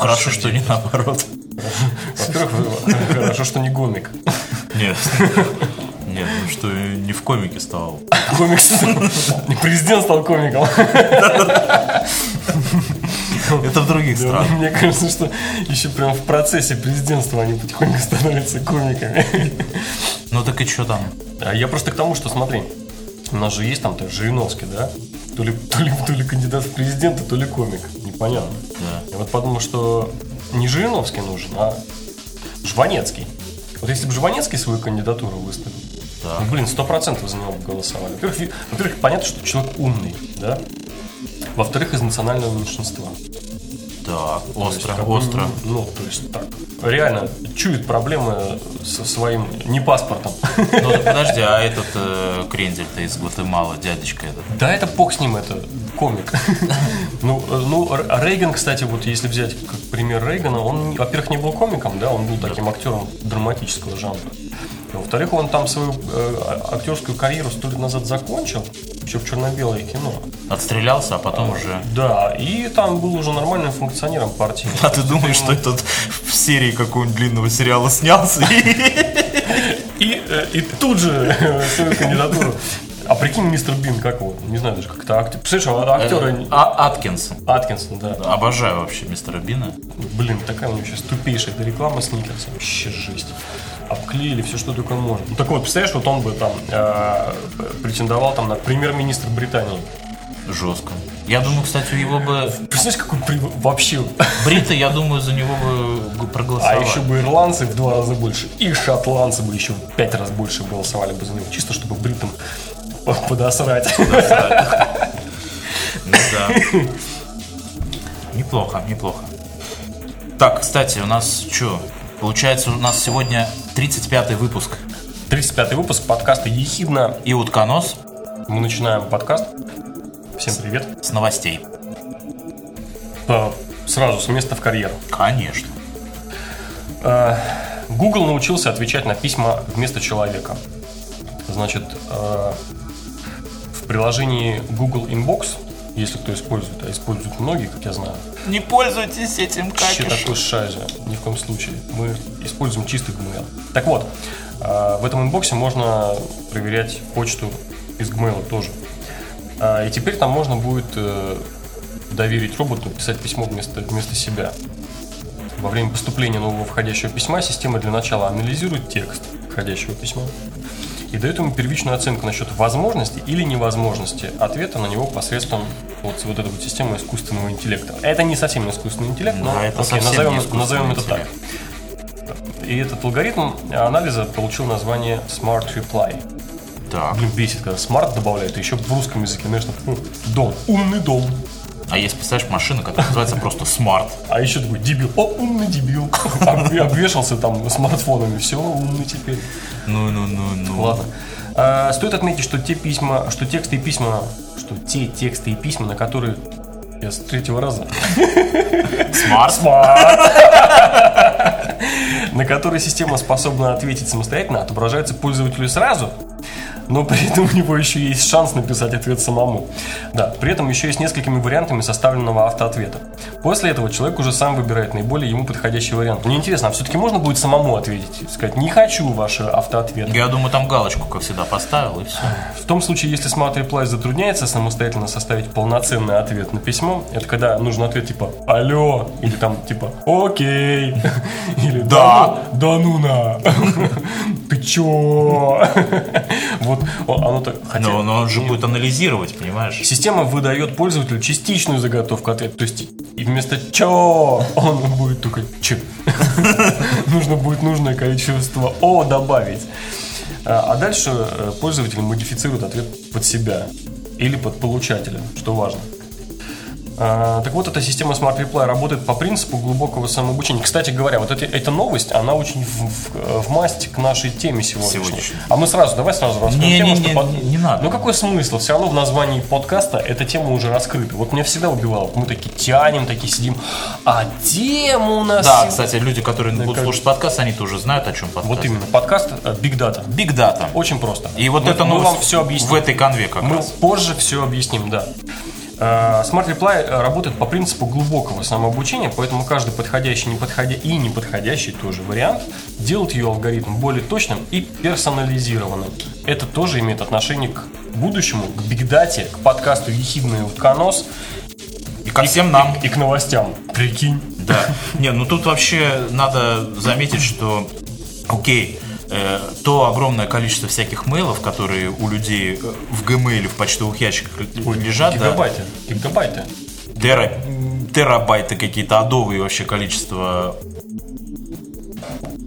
Хорошо, что не наоборот. Во-первых, хорошо, что не гомик. Нет. Нет, ну что не в комике стал. Комик Не президент стал комиком. Это в других странах. Мне кажется, что еще прям в процессе президентства они потихоньку становятся комиками. Ну так и что там? А я просто к тому, что смотри, у нас же есть там то Жириновский, да? То ли, то, ли, то ли кандидат в президенты, то ли комик. Непонятно. Да. Я вот подумал, что не Жириновский нужен, а Жванецкий. Вот если бы Жванецкий свою кандидатуру выставил, Да. ну, блин, сто процентов за него бы голосовали. Во-первых, во-первых, понятно, что человек умный, да? Во-вторых, из национального меньшинства. Так, То есть, остро, как бы, остро. Ну, то есть так. Реально чует проблемы со своим не паспортом. Ну подожди, а этот э, крендель-то из Гватемалы, дядечка этот. Да, это бог с ним, это комик. Ну, э, ну, Рейган, кстати, вот если взять как пример Рейгана, он, во-первых, не был комиком, да, он был таким актером драматического жанра. И, Во-вторых, он там свою э, а- актерскую карьеру сто лет назад закончил, еще в черно-белое кино. Отстрелялся, а потом уже... Да, и там был уже нормальным функционером партии. А ты думаешь, что этот в серии какого-нибудь длинного сериала снялся? И, э, и тут же э, свою кандидатуру. А прикинь, мистер Бин, как его? Не знаю даже, как это актер. Представляешь, а актера... А, Аткинсон. Аткинсон, да. Обожаю вообще мистера Бина. Блин, такая у него сейчас тупейшая эта реклама Сникерса. Вообще жесть. Обклеили все, что только можно. Ну так вот, представляешь, вот он бы там э, претендовал там на премьер-министр Британии. Жестко. Я думаю, кстати, у его бы... Представляешь, какой при- вообще... Бриты, я думаю, за него бы А проголосовали. еще бы ирландцы в два раза больше, и шотландцы бы еще в пять раз больше голосовали бы за него, чисто чтобы бритам по- подосрать. Ну да. Неплохо, неплохо. Так, кстати, у нас что? Получается, у нас сегодня 35-й выпуск 35 выпуск подкаста «Ехидна». и утконос Мы начинаем подкаст. Всем привет. с новостей. Сразу с места в карьеру. Конечно. Э, Google научился отвечать на письма вместо человека. Значит, в приложении Google Inbox, если кто использует, а используют многие, как я знаю, Не пользуйтесь этим вообще такой шазе, ни в коем случае. Мы используем чистый Gmail. Так вот, э, в этом инбоксе можно проверять почту из Gmail тоже. А, И теперь там можно будет э, доверить роботу писать письмо вместо, вместо себя. Во время поступления нового входящего письма система для начала анализирует текст входящего письма и дает ему первичную оценку насчет возможности или невозможности ответа на него посредством вот, вот этой вот системы искусственного интеллекта. Это не совсем искусственный интеллект, но Да, это окей, назовем, назовем это так. И этот алгоритм анализа получил название Smart Reply. Так. Блин, бесит, когда smart добавляют, и еще в русском языке, конечно, ну, дом, умный дом. А есть, представляешь, машина, которая называется просто Smart. А еще такой дебил, о, умный дебил. Об- Обвешался там смартфонами, все, умный теперь. Ну, ну, ну, ну. Ладно. А, стоит отметить, что те письма, что тексты и письма, что те тексты и письма, на которые я с третьего раза Smart. на которые система способна ответить самостоятельно, отображается пользователю сразу, но при этом у него еще есть шанс написать ответ самому. Да, при этом еще и с несколькими вариантами составленного автоответа. После этого человек уже сам выбирает наиболее ему подходящий вариант. Мне интересно, а все-таки можно будет самому ответить? Сказать, не хочу ваш автоответ. Я думаю, там галочку, как всегда, поставил, и все. В том случае, если Smart Reply затрудняется самостоятельно составить полноценный ответ на письмо, это когда нужен ответ типа «Алло» или там типа «Окей» или «Да, ну- да ну на, ты чё?» Вот о- оно так, хотя... Но, но он же будет анализировать, понимаешь? Система выдает пользователю частичную заготовку ответа. То есть и вместо «чё» он будет только «ч». Нужно будет нужное количество «о» добавить. А а дальше э, пользователь модифицирует ответ под себя или под получателя, что важно. А, Так вот, эта система Smart Reply работает по принципу глубокого самообучения. Кстати говоря, вот эти- эта новость, она очень в, в- в масть к нашей теме сегодняшней. Сегодняшней. А мы сразу, давай сразу раскроем Не, тему, не, что не, под- не надо. Ну какой смысл? Все равно в названии подкаста эта тема уже раскрыта. Вот меня всегда убивало. Мы такие тянем, такие сидим. А тема у нас... Да, кстати, люди, которые будут как- слушать подкаст, они тоже знают, о чем подкаст. Вот именно. Подкаст э, Big Data. Big Data. Очень просто. И вот Мы- это мы вам все объясним. в этой конве как Мы раз. позже все объясним, да. Э, Smart Reply э, работает по принципу глубокого самообучения, поэтому каждый подходящий неподходя... и неподходящий тоже вариант делает ее алгоритм более точным и персонализированным. Это тоже имеет отношение к будущему, к бигдате, к подкасту «Ехидный утконос» И ко всем нам. и к новостям. Прикинь. Да. Не, ну тут вообще надо заметить, что, окей, э, то огромное количество всяких мейлов, которые у людей э, в Gmail, в почтовых ящиках лежат, да, Гигабайты. Гигабайты. тера- терабайты какие-то адовые вообще количество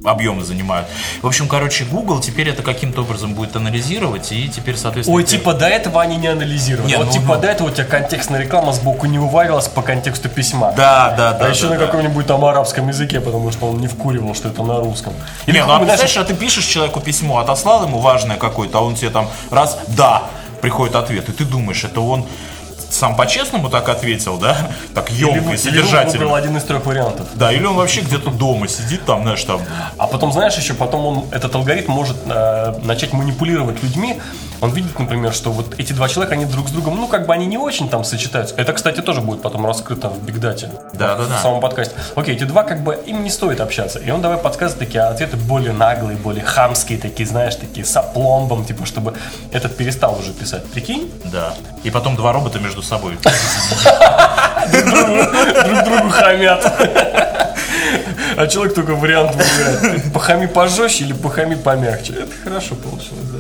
объемы занимают. В общем, короче, Google теперь это каким-то образом будет анализировать, и теперь, соответственно... Ой, типа до этого они не анализировали. Не, вот ну, типа ну. до этого у тебя контекстная реклама сбоку не вывалилась по контексту письма. Да, да, да. а еще да, на да. каком-нибудь там арабском языке, потому что он не вкуривал, что это на русском. Не, ну а представляешь, а ты пишешь человеку письмо, отослал ему важное какое-то, а он тебе там раз, да, приходит ответ, и ты думаешь, это он сам по-честному так ответил, да? Так емко и или он содержательно. выбрал один из трех вариантов. Да, или он вообще где-то дома сидит, там, знаешь, там. А потом, знаешь, еще потом он, этот алгоритм может э, начать манипулировать людьми. Он видит, например, что вот эти два человека, они друг с другом, ну, как бы они не очень там сочетаются. Это, кстати, тоже будет потом раскрыто в бигдате. Да, да, В да. самом подкасте. Окей, эти два, как бы, им не стоит общаться. И он давай подсказывает такие ответы более наглые, более хамские, такие, знаешь, такие с опломбом, типа, чтобы этот перестал уже писать. Прикинь? Да. И потом два робота между собой. друг другу хамят. А человек только вариант выбирает. Похами пожестче или похами помягче. Это хорошо получилось, да.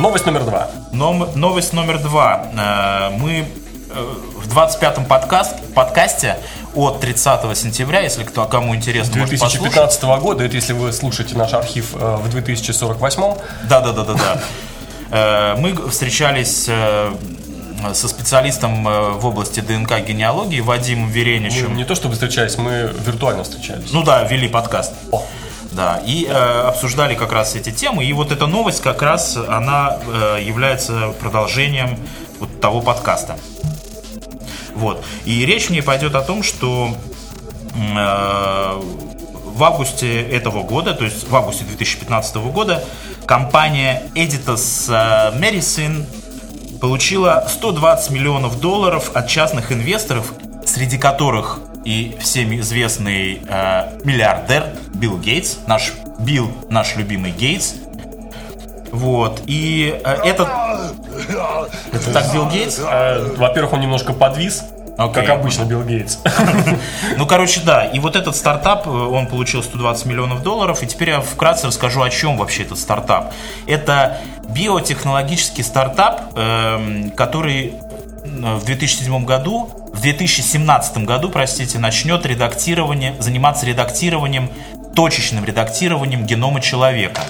Новость номер два. Ном- новость номер два. Э, Мы э, в 25-м подкаст, подкасте от 30 сентября, если кто, кому интересно, может послушать. 2015 года, это если вы слушаете наш архив э, в 2048 Да, да, да, да, да. Э, Мы встречались со специалистом в области ДНК генеалогии Вадимом Мы Вереничем. не то чтобы встречались, мы виртуально встречались. Ну да, вели подкаст. О, Да, и э, обсуждали как раз эти темы. И вот эта новость как раз, она э, является продолжением вот того подкаста. Вот. И речь в ней пойдет о том, что э, в августе этого года, то есть в августе 2015 года, компания Editas э, Medicine получила 120 миллионов долларов от частных инвесторов, среди которых и всем известный э, миллиардер Билл Гейтс, наш Билл, наш любимый Гейтс. Вот, и э, этот... Это так Билл Гейтс? э, во-первых, он немножко подвис, Окей. как обычно Билл Гейтс. Ну, короче, да. И вот этот стартап, э, он получил 120 миллионов долларов. И теперь я вкратце расскажу, о чем вообще этот стартап. Это биотехнологический стартап, эм, который в 2007 году, в 2017 году, простите, начнет редактирование, заниматься редактированием, точечным редактированием генома человека.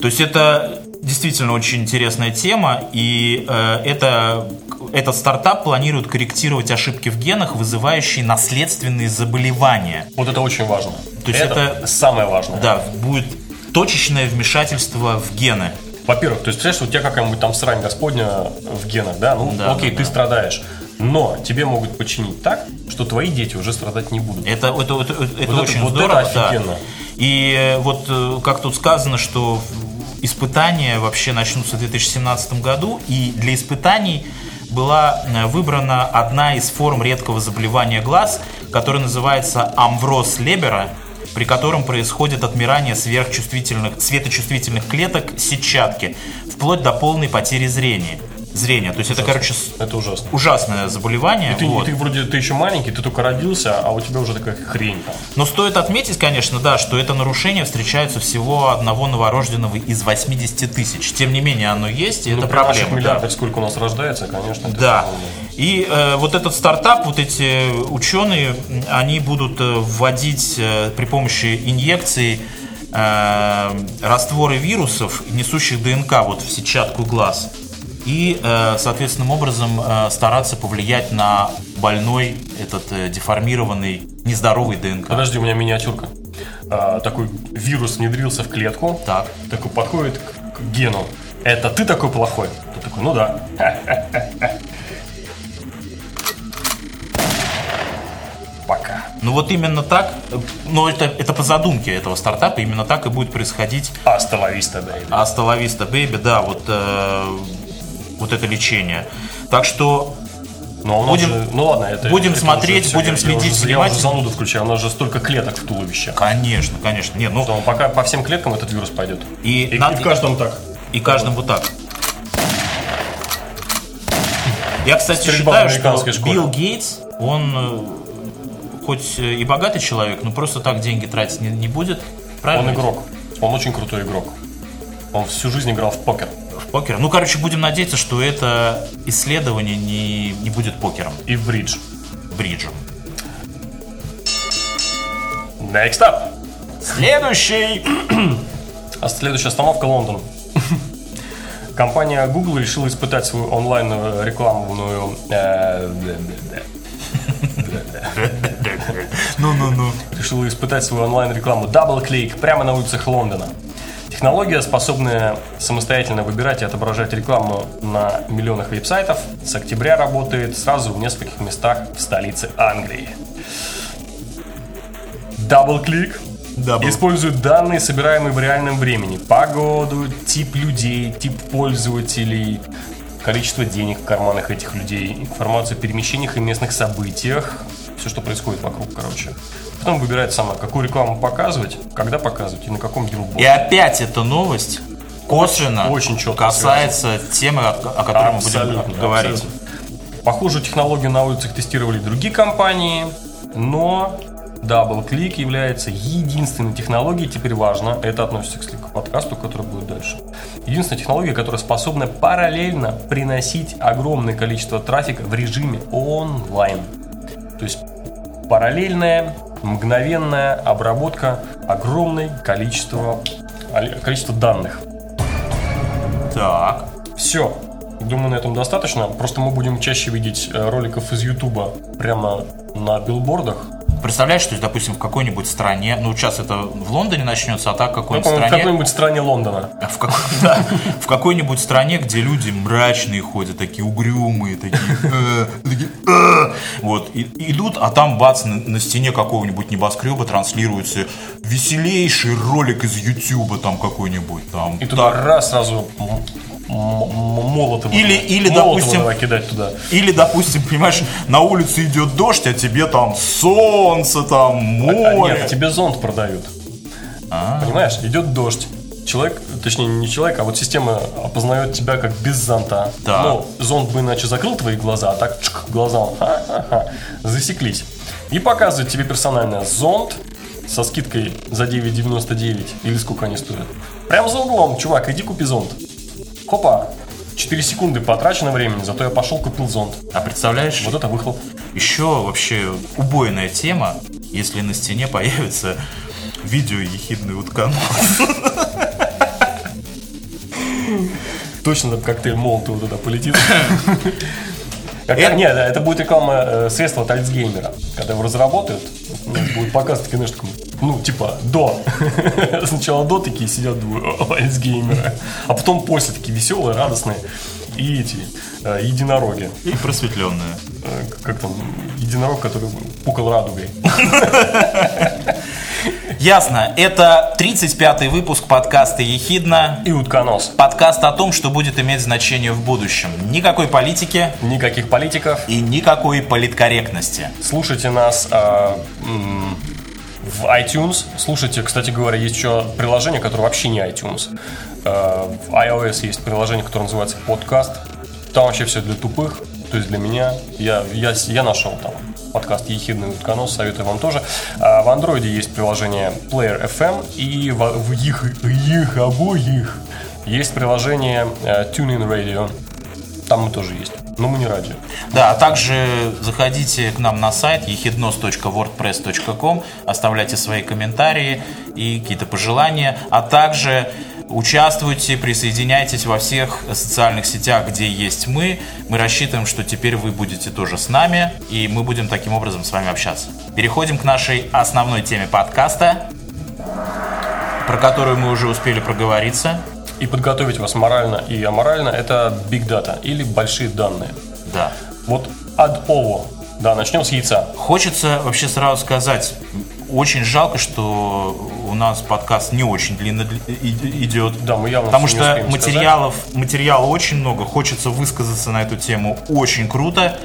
То есть это действительно очень интересная тема, и э, это, этот стартап планирует корректировать ошибки в генах, вызывающие наследственные заболевания. Вот это очень важно. То есть это- самое важное. Да, будет точечное вмешательство в гены. Во-первых, то есть, представляешь, у тебя какая-нибудь там срань господня в генах, да? Ну, Да, окей, да, ты да. страдаешь. Но тебе могут починить так, что твои дети уже страдать не будут. Это, это, это, это это- очень вот это здорово. да. офигенно. И э, вот э, как тут сказано, что испытания вообще начнутся в 2017 году, и для испытаний была э, выбрана одна из форм редкого заболевания глаз, которая называется амвроз Лебера, при котором происходит отмирание сверхчувствительных, светочувствительных клеток сетчатки, вплоть до полной потери зрения. Зрения. То есть это, короче, Это ужасно. ужасное заболевание. И ты, и вот. ты вроде ты еще маленький, ты только родился, а у тебя уже такая хрень там. Но стоит отметить, конечно, да, что это нарушение встречается всего одного новорожденного из 80 тысяч. Тем не менее, оно есть, и Ну, это проблема. да. миллиардах сколько у нас рождается, конечно. Да. И э, вот этот стартап, вот эти ученые, они будут э, вводить э, при помощи инъекций э, растворы вирусов, несущих ДНК вот в сетчатку глаз. И, э, соответственным образом, э, стараться повлиять на больной этот э, деформированный, нездоровый ДНК. Подожди, у меня миниатюрка. А, такой вирус внедрился в клетку. Так. Такой подходит к, гену. Это ты такой плохой? Ты такой, ну да. Пока. Ну вот именно так, но это, это по задумке этого стартапа, именно так и будет происходить Остановись тогда. Асталависта Бэйби, да, вот э, вот это лечение. Так что Но Будем- же- ну ладно, это будем это смотреть, уже будем я- следить я уже, я уже зануду включаю, у нас же столько клеток в туловище. Конечно, конечно. Нет, ну Что пока по всем клеткам этот вирус пойдет. и, И, надо- и в каждом так. и каждым вот так. Я, кстати, Стрельба считаю, что школе. Билл Гейтс, он э, хоть и богатый человек, но просто так деньги тратить не, не будет. Правильно? Он игрок. Он очень крутой игрок. Он всю жизнь играл в покер. В покер. Ну, короче, будем надеяться, что это исследование не, не будет покером, И в бридж. бриджем. Next up. Следующий! А следующая остановка Лондон. Компания Google решила испытать свою онлайн рекламную э, Ну-ну-ну. решила испытать свою онлайн-рекламу DoubleClick прямо на улицах Лондона. Технология, способная самостоятельно выбирать и отображать рекламу на миллионах веб-сайтов, с октября работает сразу в нескольких местах в столице Англии. DoubleClick Double. использует данные, собираемые в реальном времени. Погоду, тип людей, тип пользователей, количество денег в карманах этих людей, информацию о перемещениях и местных событиях, все, что происходит вокруг, короче. Потом выбирает сама, какую рекламу показывать, когда показывать и на каком И билборде. опять эта новость косвенно очень четко касается темы, о, которой мы будем говорить. абсолютно. Похожую технологию на улицах тестировали другие компании, но DoubleClick является единственной технологией, теперь важно, это относится к подкасту, который будет дальше. Единственная технология, которая способна параллельно приносить огромное количество трафика в режиме онлайн. То есть параллельная, мгновенная обработка огромной количества, количества данных. Так. Все. Думаю, на этом достаточно. Просто мы будем чаще видеть э, роликов из Ютуба прямо на билбордах. Представляешь, что, допустим, в какой-нибудь стране, ну, сейчас это в Лондоне начнется, а так в Ну, какой-нибудь в стране... какой-нибудь стране Лондона. В, какой, да, в какой-нибудь стране, где люди мрачные ходят, такие угрюмые, такие, «Э», «Э». вот, идут, а там бац, на, стене какого-нибудь небоскреба транслируется веселейший ролик из Ютуба там какой-нибудь, там, И туда раз сразу м- м- м- молотом. Или- или, допустим, давай кидать туда. Или, допустим, понимаешь, на улице идет дождь, а тебе там солнце, там А море. нет, тебе зонт продают. А. Понимаешь, идет дождь. Человек, точнее не человек, а вот система опознает тебя как без зонта. Да. Ну, зонт бы иначе закрыл твои глаза, а так чик, глаза ха-ха-ха, засеклись. И показывает тебе персонально зонт со скидкой за 9,99 или сколько они стоят. Прям за углом, чувак, иди купи зонт. Хопа, 4 секунды потрачено времени, зато я пошел купил зонт. А представляешь, Вот это выхлоп. еще вообще убойная тема, если на стене появится видео ехидный утконос. Точно этот коктейль Молотова туда полетит. Как- Это- Нет, да, это будет реклама э, средства от Альцгеймера. Когда его разработают, будет показывать, конечно, ну, типа, до. Сначала до такие сидят, думаю, «О, Альцгеймера. А потом после такие веселые, радостные. И эти, э, единороги. И просветленная. Э, Как там, единорог, который пукал радугой. Ясно. Это 35-й выпуск подкаста «Ехидна». И утконос. Подкаст о том, что будет иметь значение в будущем. Никакой политики Никаких политиков. и никакой политкорректности. Слушайте нас м, в iTunes. Слушайте, кстати говоря, есть еще приложение, которое вообще не iTunes. А, в iOS есть приложение, которое называется подкаст. Там вообще все для тупых, то есть для меня. Я, я, я нашел там подкаст «Ехидный утконос», советую вам тоже. А в Андроиде есть приложение Player FM, и в, в их, их обоих есть приложение э, TuneIn Radio. Там мы тоже есть, но мы не радио. Да, а также заходите к нам на сайт ехиднос.wordpress.com, оставляйте свои комментарии и какие-то пожелания, а также участвуйте, присоединяйтесь во всех социальных сетях, где есть мы. Мы рассчитываем, что теперь вы будете тоже с нами, и мы будем таким образом с вами общаться. Переходим к нашей основной теме подкаста, про которую мы уже успели проговориться. и подготовить вас морально и аморально, это Big Data или большие данные. Да. Вот ad ovo. Да, начнем с яйца. Хочется вообще сразу сказать, очень жалко, что у нас подкаст не очень длинно идет. Да, мы явно Потому что материалов, материала очень много. Хочется высказаться на эту тему очень круто.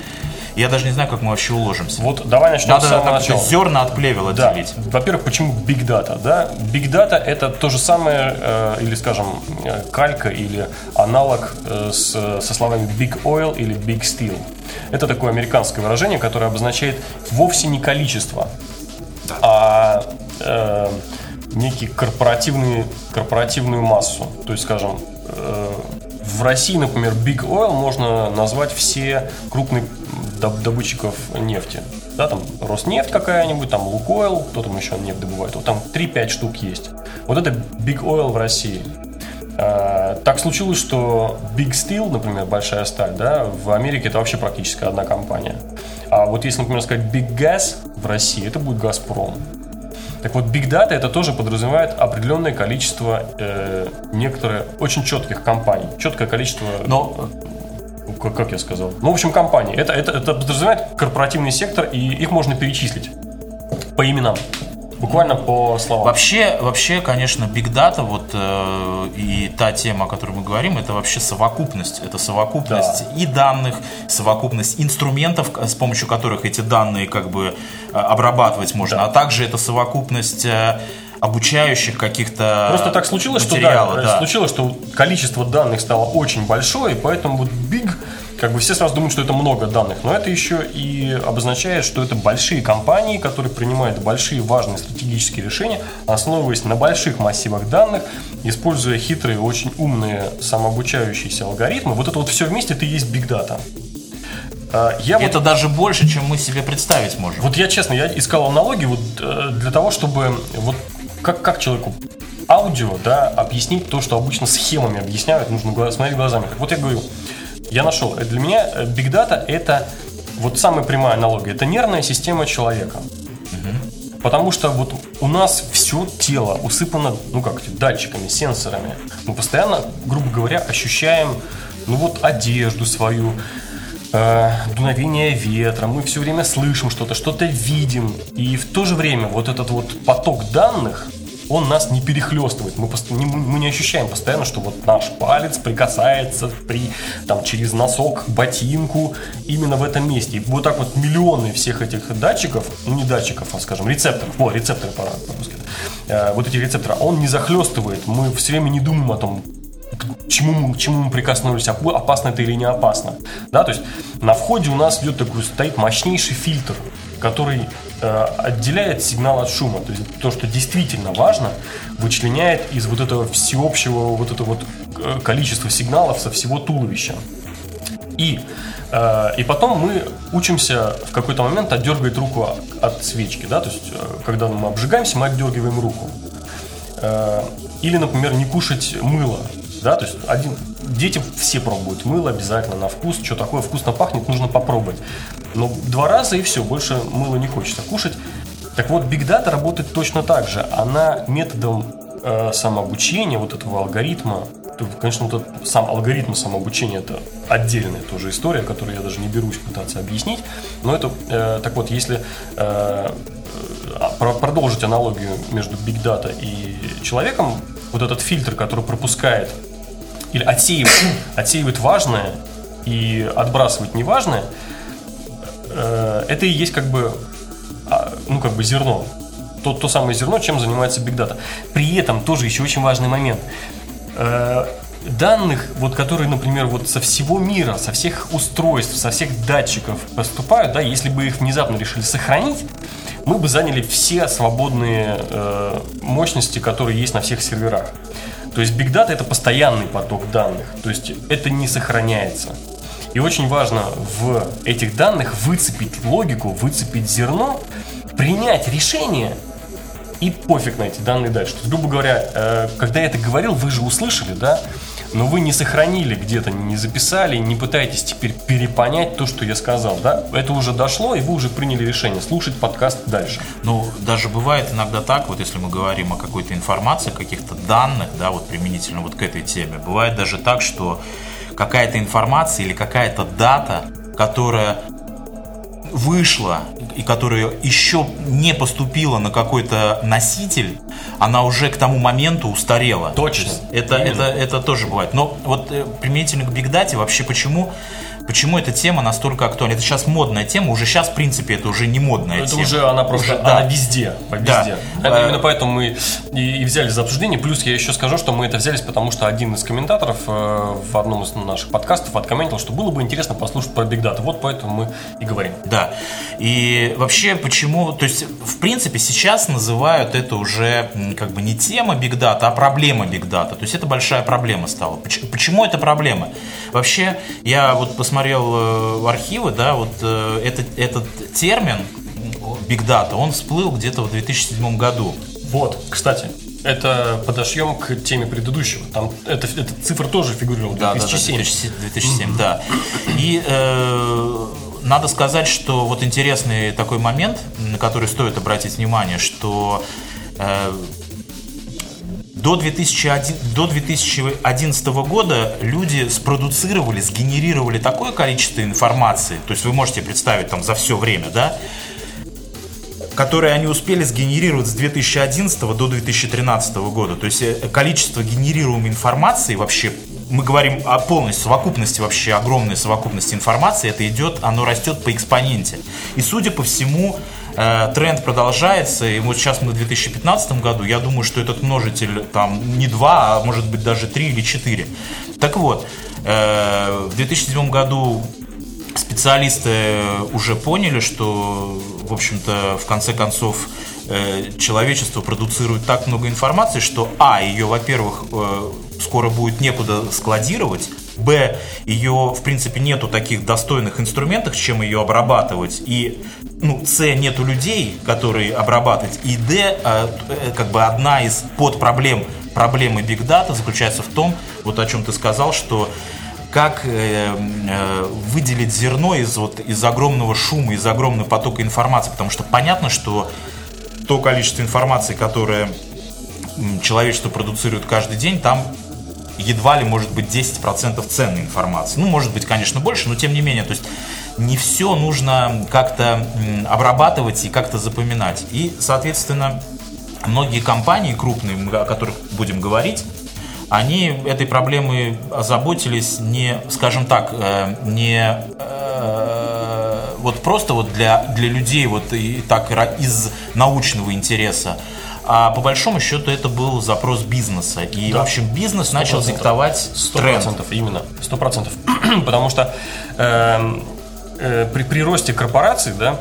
Я даже не знаю, как мы вообще уложимся. Вот давай начнем Надо с самого начала. зерна от плевела да. делить. Во-первых, почему Big Data? Да? Big Data это то же самое, э, или, скажем, э, калька или аналог э, с, со словами Big Oil или Big Steel. Это такое американское выражение, которое обозначает вовсе не количество, да. А э, некий корпоративный, корпоративную массу. То есть, скажем, э, в России, например, Big Oil можно назвать все крупные добытчиков нефти. Да, там Роснефть какая-нибудь, там Лукойл, кто там еще нефть добывает. Вот там 3-5 штук есть. Вот это Big Oil в России. Так случилось, что Big Steel, например, большая сталь, да, в Америке это вообще практически одна компания. А вот если, например, сказать Big Gas в России, это будет Газпром. Так вот, Big Data это тоже подразумевает определенное количество э, некоторых очень четких компаний. Четкое количество... Но как, как я сказал? Ну, в общем, компании. Это, это, это подразумевает корпоративный сектор, и их можно перечислить по именам. Буквально по словам. Вообще, вообще, конечно, Big Data, вот э, и та тема, о которой мы говорим, это вообще совокупность. Это совокупность да. и данных, совокупность инструментов, с помощью которых эти данные как бы э, обрабатывать можно, да. а также это совокупность э, обучающих каких-то Просто так случилось, что да, да, случилось, что количество данных стало очень большое, и поэтому вот Big как бы все сразу думают, что это много данных, но это еще и обозначает, что это большие компании, которые принимают большие важные стратегические решения, основываясь на больших массивах данных, используя хитрые, очень умные самообучающиеся алгоритмы. Вот это вот все вместе это и есть Big Data. А, я это вот, даже больше, чем мы себе представить можем. Вот я честно, я искал аналогии вот э, для того, чтобы вот как, как человеку аудио, да, объяснить то, что обычно схемами объясняют, нужно смотреть глазами. Вот я говорю, я нашел. Для меня э, Big Data это вот самая прямая аналогия. Это нервная система человека. Потому что вот у нас все тело усыпано, ну как, датчиками, сенсорами. Мы постоянно, грубо говоря, ощущаем, ну вот одежду свою, э, дуновение ветра, мы все время слышим что-то, что-то видим. И в то же время вот этот вот поток данных, он нас не перехлестывает. Мы, не, мы не ощущаем постоянно, что вот наш палец прикасается при, там, через носок к ботинку именно в этом месте. И вот так вот миллионы всех этих датчиков, ну не датчиков, а скажем, рецепторов, о, рецепторы по-русски, э, вот эти рецепторы, он не захлестывает. Мы все время не думаем о том, к чему, к чему мы прикоснулись, опасно это или не опасно. Да, то есть на входе у нас идет такой, стоит мощнейший фильтр, который э, отделяет сигнал от шума. То есть то, что действительно важно, вычленяет из вот этого всеобщего вот этого вот э, количества сигналов со всего туловища. И, э, и потом мы учимся в какой-то момент отдергивать руку от свечки. Да? То есть, э, когда мы обжигаемся, мы отдергиваем руку. Э, или, например, не кушать мыло. Да? То есть один, дети все пробуют мыло обязательно на вкус. Что такое вкусно пахнет, нужно попробовать. Но два раза и все, больше мыла не хочется кушать. Так вот, Big Data работает точно так же. Она методом э, самообучения, вот этого алгоритма, конечно, вот этот сам алгоритм самообучения это отдельная тоже история, которую я даже не берусь пытаться объяснить. Но это, э, так вот, если э, э продолжить аналогию между Big Data и человеком, вот этот фильтр, который пропускает или отсеивает, отсеивает важное и отбрасывает неважное, э, это и есть как бы, а, ну как бы зерно. То, то самое зерно, чем занимается Big Data. При этом тоже еще очень важный момент. Э, данных, вот, которые, например, вот со всего мира, со всех устройств, со всех датчиков поступают, да, если бы их внезапно решили сохранить, мы бы заняли все свободные э, мощности, которые есть на всех серверах. То есть Big Data это постоянный поток данных, то есть это не сохраняется. И очень важно в этих данных выцепить логику, выцепить зерно, принять решение и пофиг на эти данные дальше. То есть, грубо говоря, э, когда я это говорил, вы же услышали, да? Но вы не сохранили где-то, не записали, не пытаетесь теперь перепонять то, что я сказал, да? Это уже дошло, и вы уже приняли решение слушать подкаст дальше. Ну, даже бывает иногда так, вот если мы говорим о какой-то информации, каких-то данных, да, вот применительно вот к этой теме, бывает даже так, что какая-то информация или какая-то дата, которая вышла и которая еще не поступила на какой-то носитель, она уже к тому моменту устарела. Точно. Это, это, это тоже бывает. Но вот э, применительно к бигдате вообще почему Почему эта тема настолько актуальна? Это сейчас модная тема, уже сейчас, в принципе, это уже не модная это тема. уже она просто, Уже, она да. везде, Да. везде. Э, Именно поэтому мы и, и взяли за обсуждение. Плюс я еще скажу, что мы это взялись, потому что один из комментаторов э, в одном из наших подкастов откомментил, что было бы интересно послушать про Big Data. Вот поэтому мы и говорим. Да. И вообще, почему, то есть, в принципе, сейчас называют это уже как бы не тема Big Data, а проблема Big Data. То есть, это большая проблема стала. Поч- Почему это проблема? Вообще, я вот посмотрел э, в архивы, да, вот э, этот, этот термин Big Data, он всплыл где-то в 2007 году. Вот, кстати, это подошьем к теме предыдущего. Там эта, эта цифра тоже фигурировала. Да, да, да, 2007. 2007, 2007, да. И э, надо сказать, что вот интересный такой момент, на который стоит обратить внимание, что э, до, 2001, до 2011 года люди спродуцировали, сгенерировали такое количество информации, то есть вы можете представить там за все время, да, которые они успели сгенерировать с 2011 до 2013 года. То есть э, количество генерируемой информации вообще, мы говорим о полной совокупности вообще, огромной совокупности информации, это идет, оно растет по экспоненте. И судя по всему, тренд продолжается, и вот сейчас мы в 2015 году, я думаю, что этот множитель там не 2, а может быть даже 3 или 4. Так вот, э, в 2007 году специалисты уже поняли, что, в общем-то, в конце концов, э, человечество продуцирует так много информации, что, а, ее, во-первых, э, скоро будет некуда складировать, б, ее, в принципе, нету таких достойных инструментов, чем ее обрабатывать, и, ну, с, нету людей, которые обрабатывать, и д, э, э, как бы одна из подпроблем проблемы Big Data заключается в том, вот о чем ты сказал, что как э, э, выделить зерно из, вот, из огромного шума, из огромного потока информации. Потому что понятно, что то количество информации, которое человечество продуцирует каждый день, там едва ли может быть 10% ценной информации. Ну, может быть, конечно, больше, но тем не менее. То есть не все нужно как-то обрабатывать и как-то запоминать. И, соответственно, многие компании крупные, о которых будем говорить, они этой проблемой озаботились не, скажем так, э, не э, вот просто вот для, для людей вот и так из научного интереса, а по большому счету это был запрос бизнеса. И, Да. в общем, бизнес начал 100%. диктовать Сто тренд. процентов, именно, сто процентов. Потому что эм, э, при, при росте корпораций, да,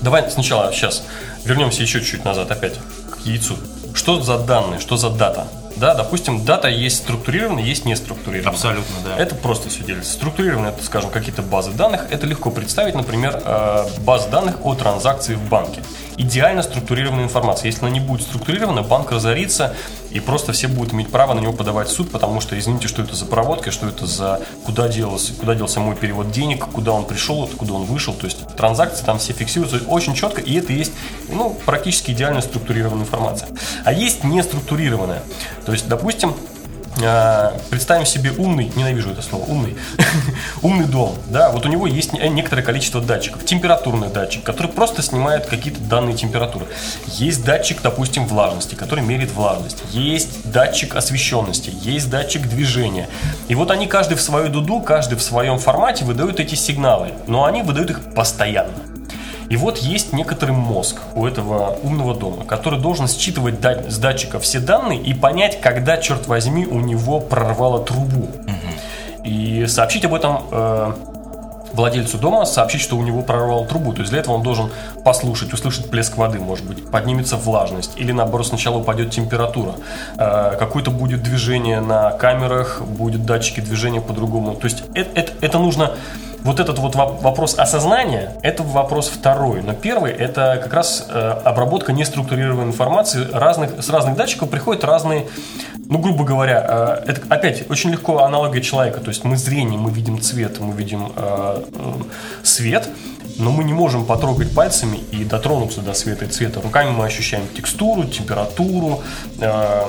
давай сначала сейчас вернемся еще чуть назад опять к яйцу. Что за данные, что за дата? Да, допустим, дата есть структурированная, есть не структурированная. Абсолютно, да. Это просто все делится. Структурированно, это, скажем, какие-то базы данных. Это легко представить, например, э, базы данных о транзакции в банке. Идеально структурированная информация. Если она не будет структурирована, банк разорится, и просто все будут иметь право на него подавать в суд, потому что, извините, что это за проводка, что это за... Куда, делался, куда делся мой перевод денег, куда он пришел, куда он вышел. То есть транзакции там все фиксируются очень четко, и это есть ну, практически идеально структурированная информация. А есть неструктурированная. То есть, допустим, представим себе умный, ненавижу это слово, умный, умный дом, да, вот у него есть не- некоторое количество датчиков, температурный датчик, который просто снимает какие-то данные температуры. Есть датчик, допустим, влажности, который меряет влажность. Есть датчик освещенности, есть датчик движения. И вот они каждый в свою дуду, каждый в своем формате выдают эти сигналы, но они выдают их постоянно. И вот есть некоторый мозг у этого умного дома, который должен считывать с датчика все данные и понять, когда, черт возьми, у него прорвало трубу. И сообщить об этом э, владельцу дома, сообщить, что у него прорвало трубу. То есть для этого он должен послушать, услышать плеск воды, может быть, поднимется влажность, или наоборот сначала упадет температура. Э, какое-то будет движение на камерах, будет датчики движения по-другому. То есть это, это, это нужно вот этот вот воп- вопрос осознания, это вопрос второй. Но первый это как раз э, обработка неструктурированной информации. Разных, с разных датчиков приходят разные, ну, грубо говоря, э, это опять очень легко аналогия человека. То есть мы зрение, мы видим цвет, мы видим э, свет, но мы не можем потрогать пальцами и дотронуться до света и цвета. Руками мы ощущаем текстуру, температуру, э,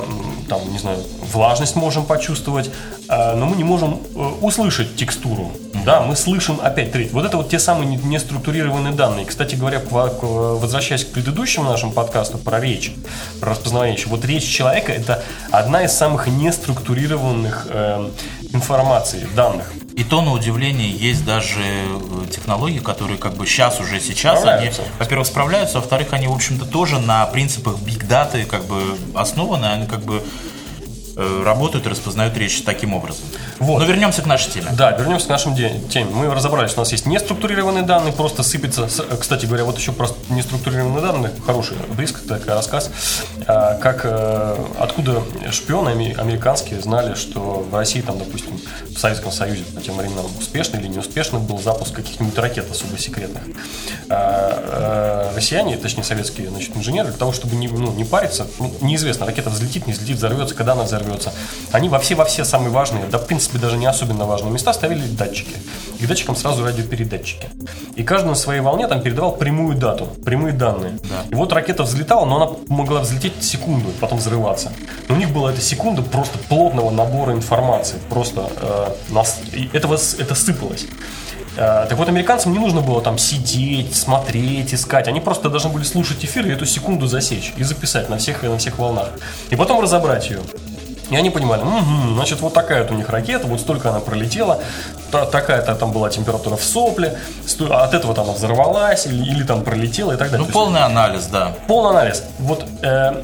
там, не знаю, влажность можем почувствовать, э, но мы не можем услышать текстуру. Да, мы слышим опять треть. Вот это вот те самые не- неструктурированные данные. Кстати говоря, возвращаясь к предыдущему нашему подкасту про речь, про распознавание речи, вот речь человека это одна из самых неструктурированных эм, информаций, данных. И то, на удивление, есть даже э, технологии, которые как бы сейчас уже сейчас, они, во-первых, справляются, а во-вторых, они, в общем-то, тоже на принципах биг даты как бы основаны, они как бы э, работают и распознают речь таким образом. Вот. Но вернемся к нашей теме. Да, вернемся к нашим теме. Мы разобрались, у нас есть неструктурированные данные, просто сыпется. э, Кстати говоря, вот еще про неструктурированные данные, хороший близко такой рассказ, а, как э, откуда шпионы американские знали, что в России, там, допустим, в Советском Союзе по тем временам успешный или неуспешный был запуск каких-нибудь ракет особо секретных. А, э, россияне, точнее советские значит, инженеры, для того, чтобы не, ну, не париться, ну, неизвестно, ракета взлетит, не взлетит, взорвется, когда она взорвется. Они во все, во все самые важные, да, в принципе, даже не особенно важные места ставили датчики. И к датчикам сразу радиопередатчики. И каждый на своей волне там передавал прямую дату, прямые данные. И вот ракета взлетала, но она могла взлететь секунду, и потом взрываться. Но у них была эта секунда просто плотного набора информации. Просто э, нас- этого, это сыпалось. Э, Так вот, американцам не нужно было там сидеть, смотреть, искать. Они просто должны были слушать эфир и эту секунду засечь и записать на всех, на всех волнах. И потом разобрать ее. И они понимали, «Мгм, значит, вот такая вот у них ракета, вот столько она пролетела, та- такая-то там была температура в сопле, сто- а от этого там она взорвалась или, или там пролетела и так далее. Ну, То есть полный анализ, да. полный анализ. Вот э,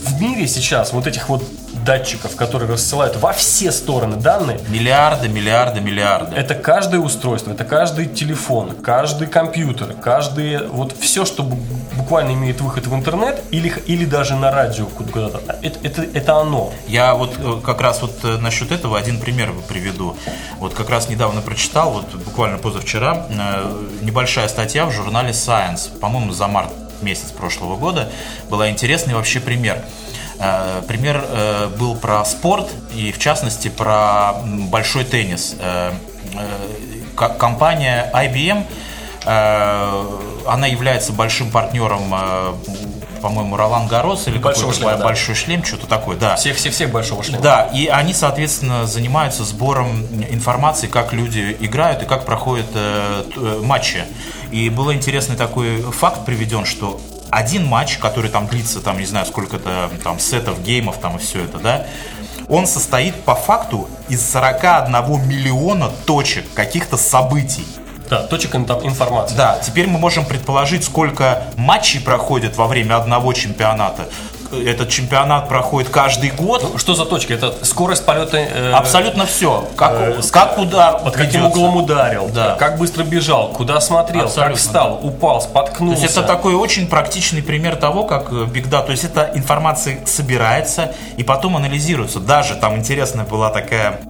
в мире сейчас вот этих вот датчиков, которые рассылают во все стороны данные, Миллиарды, миллиарды, миллиарды. это каждое устройство, это каждый телефон, каждый компьютер, каждый вот все, что бу- буквально имеет выход в интернет или, или даже на радио куда-то. Это, это, это оно. Я вот э, как раз вот э, насчет этого один пример приведу. Вот как раз недавно прочитал, вот буквально позавчера, э, небольшая статья в журнале Science, по-моему, за март месяц прошлого года, была интересный вообще пример. Э, Пример э, был про спорт и, в частности, про большой теннис. Э, ко- Компания IBM, она является большим партнером, по-моему, Ролан Гарос или какой-то шлема, да. большой шлем, что-то такое, да. Всех-всех-всех большого шлема. Да, и они, соответственно, занимаются сбором информации, как люди играют и как проходят э, э, матчи. И был интересный такой факт приведен, что один матч, который там длится, там, не знаю, сколько-то там сетов, геймов там и все это, да, он состоит по факту из 41 миллиона точек каких-то событий. Да, точек информации. Да, теперь мы можем предположить, сколько матчей проходит во время одного чемпионата. Этот чемпионат проходит каждый год. Что за точка? Это скорость полета. э, Абсолютно все. Как, э, как удар Под каким ведется. углом ударил, Да. как быстро бежал, куда смотрел, Абсолютно, как встал, упал, То споткнулся. есть это такой очень практичный пример того, как э, Big Data, то есть эта информация собирается и потом анализируется. Даже там интересная была такая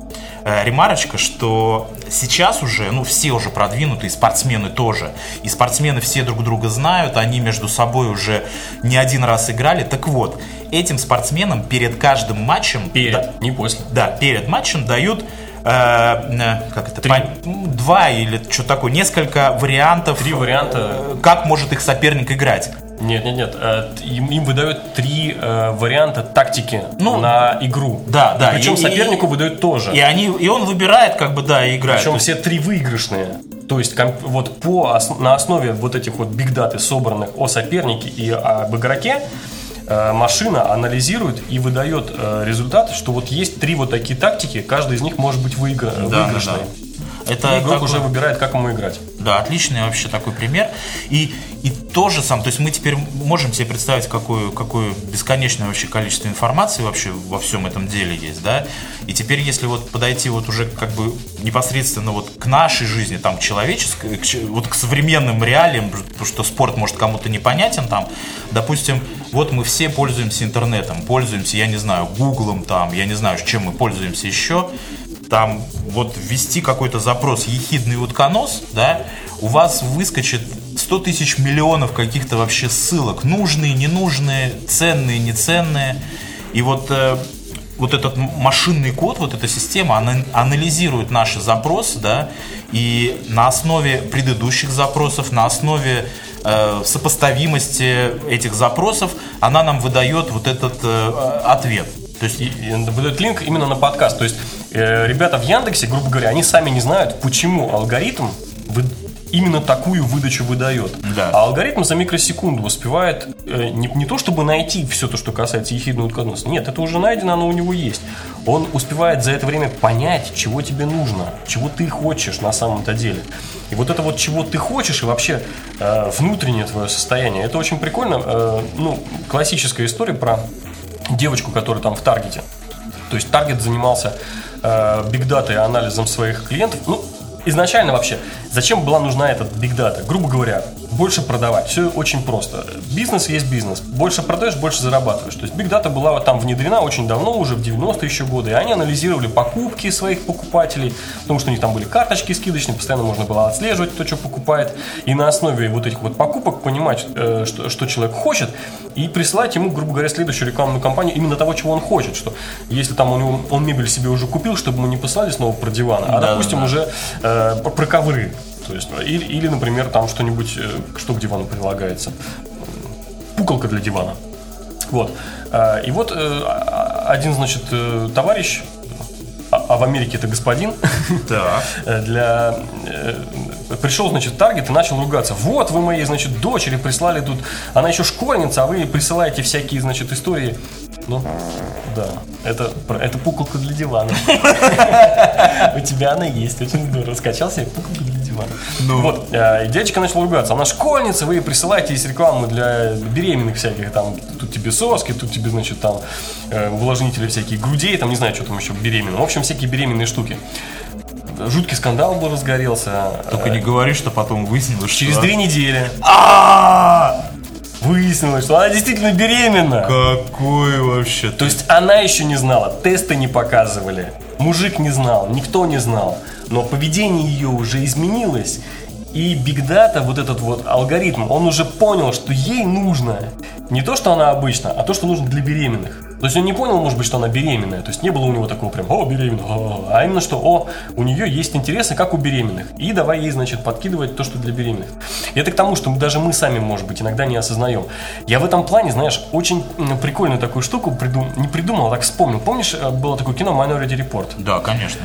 э, ремарочка, что сейчас уже, ну все уже продвинутые, спортсмены тоже, и спортсмены все друг друга знают, они между собой уже не один раз играли. Так вот, этим спортсменам перед каждым матчем Перед, да, не после. да, перед матчем дают э, э, как это, пон- ну, два или что такое, несколько вариантов. Три варианта. Как может их соперник играть. Нет, нет, нет. э, Им, им выдают три э, варианта тактики Ну, на игру. да, да, Причем и- сопернику выдают тоже. И они, и он выбирает, как бы, да, и играет. Причем все три выигрышные. То есть вот по на основе вот этих вот бигдаты, собранных о сопернике и об игроке, э, машина анализирует и выдает результат, что вот есть три вот такие тактики, каждый из них может быть выигра- Да, да, выигрышной. да. Это И игрок такой- уже выбирает, как ему играть. Да, отличный вообще такой пример. И, и то же сам, то есть мы теперь можем себе представить, какое, какое бесконечное вообще количество информации вообще во всем этом деле есть, да. И теперь, если вот подойти вот уже как бы непосредственно вот к нашей жизни, там, к человеческой, к вот к современным реалиям, потому что спорт может кому-то непонятен там, допустим, вот мы все пользуемся интернетом, пользуемся, я не знаю, гуглом там, я не знаю, чем мы пользуемся еще, там вот ввести какой-то запрос ехидный утконос, да, у вас выскочит 100 тысяч миллионов каких-то вообще ссылок, нужные, ненужные, ценные, неценные. И вот, э, вот этот машинный код, вот эта система, она анализирует наши запросы, да, и на основе предыдущих запросов, на основе э, сопоставимости этих запросов, она нам выдает вот этот э, ответ. То есть выдает линк именно на подкаст. То есть Э, ребята в Яндексе, грубо говоря, они сами не знают, почему алгоритм вы- именно такую выдачу выдает. Да. А алгоритм за микросекунду успевает э, не, не то, чтобы найти все то, что касается ехидного утконосца. Нет, это уже найдено, оно у него есть. Он успевает за это время понять, чего тебе нужно, чего ты хочешь на самом-то деле. И вот это вот, чего ты хочешь, и вообще э, внутреннее твое состояние, это очень прикольно. Э, ну, классическая история про девочку, которая там в Таргете. То есть Таргет занимался э, бигдатой анализом своих клиентов. Ну, изначально вообще, зачем была нужна эта бигдата? Грубо говоря, больше продавать. Все очень просто. Бизнес есть бизнес. Больше продаешь, больше зарабатываешь. То есть бигдата была вот там внедрена очень давно, уже в 90-е еще годы. И они анализировали покупки своих покупателей, потому что у них там были карточки скидочные, постоянно можно было отслеживать, кто что покупает. И на основе вот этих вот покупок понимать, э, что, что человек хочет, и присылать ему, грубо говоря, следующую рекламную кампанию именно того, чего он хочет. Что если там у него, он мебель себе уже купил, чтобы ему не послали снова про диван, а, Да, допустим, да. уже э, про ковры. То есть, или, или, например, там что-нибудь, э, что к дивану прилагается. Пукалка для дивана. Вот. А, И вот э, а- один, значит, э, товарищ, а а в Америке это господин, э, для пришел, значит, Таргет и начал ругаться. Вот вы моей, значит, дочери прислали тут, она еще школьница, а вы присылаете всякие, значит, истории. Ну, да, это, это пукалка для дивана. У тебя она есть, очень здорово. Скачал себе пукалку для дивана. Ну. Вот, э, и дядечка начал ругаться. Она школьница, вы ей присылаете из рекламы для беременных всяких, там, тут тебе соски, тут тебе, значит, там, э, увлажнители всякие грудей, там, не знаю, что там еще беременным. В общем, всякие беременные штуки. Жуткий скандал был разгорелся. Только не говори, что потом выяснилось, что... Через две недели А! выяснилось, что она действительно беременна. Какой вообще? То есть она еще не знала, тесты не показывали, мужик не знал, никто не знал. Но поведение ее уже изменилось. И Big Data, вот этот вот алгоритм, он уже понял, что ей нужно не то, что она обычно, а то, что нужно для беременных. То есть он не понял, может быть, что она беременная. То есть не было у него такого прям, о, беременная, о, а именно, что, о, у нее есть интересы, как у беременных. И давай ей, значит, подкидывать то, что для беременных. И это к тому, что мы- даже мы сами, может быть, иногда не осознаем. Я в этом плане, знаешь, очень прикольную такую штуку придум... не придумал, а так вспомнил. Помнишь, э, было такое кино Minority Report? Да, конечно.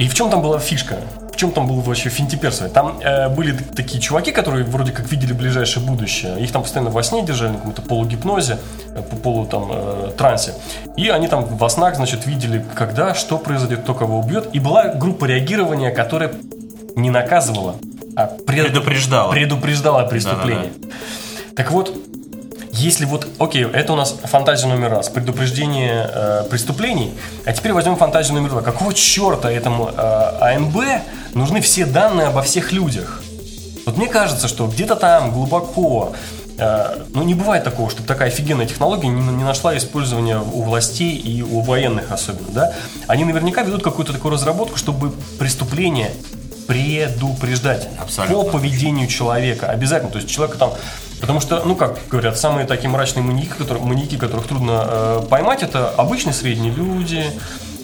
И в чем там была фишка? В чем там был вообще финтиперсовый? Там э, были такие чуваки, которые вроде как видели ближайшее будущее. Их там постоянно во сне держали, на каком-то полугипнозе, э, по полу там э, трансе. И они там во снах, значит, видели, когда, что произойдет, кто кого убьет. И была группа реагирования, которая не наказывала, а пред- Предупреждала. предупреждала преступление. Так вот, если вот, окей, это у нас фантазия номер раз, предупреждение э, преступлений, а теперь возьмем фантазию номер два. Какого черта этому э, АНБ нужны все данные обо всех людях? Вот мне кажется, что где-то там глубоко, э, ну не бывает такого, чтобы такая офигенная технология не, не нашла использования у властей и у военных особенно, да? Они наверняка ведут какую-то такую разработку, чтобы преступление предупреждать Абсолютно. по поведению человека. Обязательно. То есть человека там... Потому что, ну как говорят, самые такие мрачные маньяки, которые, маньяки, которых трудно э, поймать, это обычные средние люди,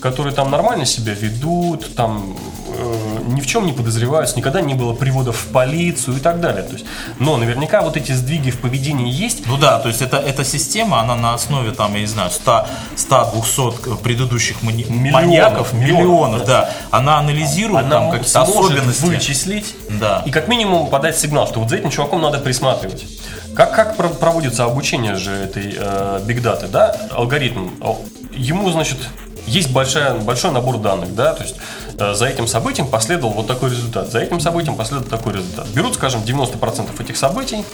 которые там нормально себя ведут, там э, ни в чем не подозреваются, никогда не было приводов в полицию и так далее. То есть, но наверняка вот эти сдвиги в поведении есть. Ну да, то есть это, эта система, она на основе, там, я не знаю, 100, 100 200 предыдущих мани- Миллионов, маньяков, миллионов, миллионов, да. Она анализирует Она там какие-то особенности. вычислить Да. и как минимум подать сигнал, что вот за этим чуваком надо присматривать. Как, как про- проводится обучение же этой э, да, алгоритм? Ему, значит, есть большая, большой набор данных, да, то есть э, за этим событием последовал вот такой результат, за этим событием последовал такой результат. Берут, скажем, 90% этих событий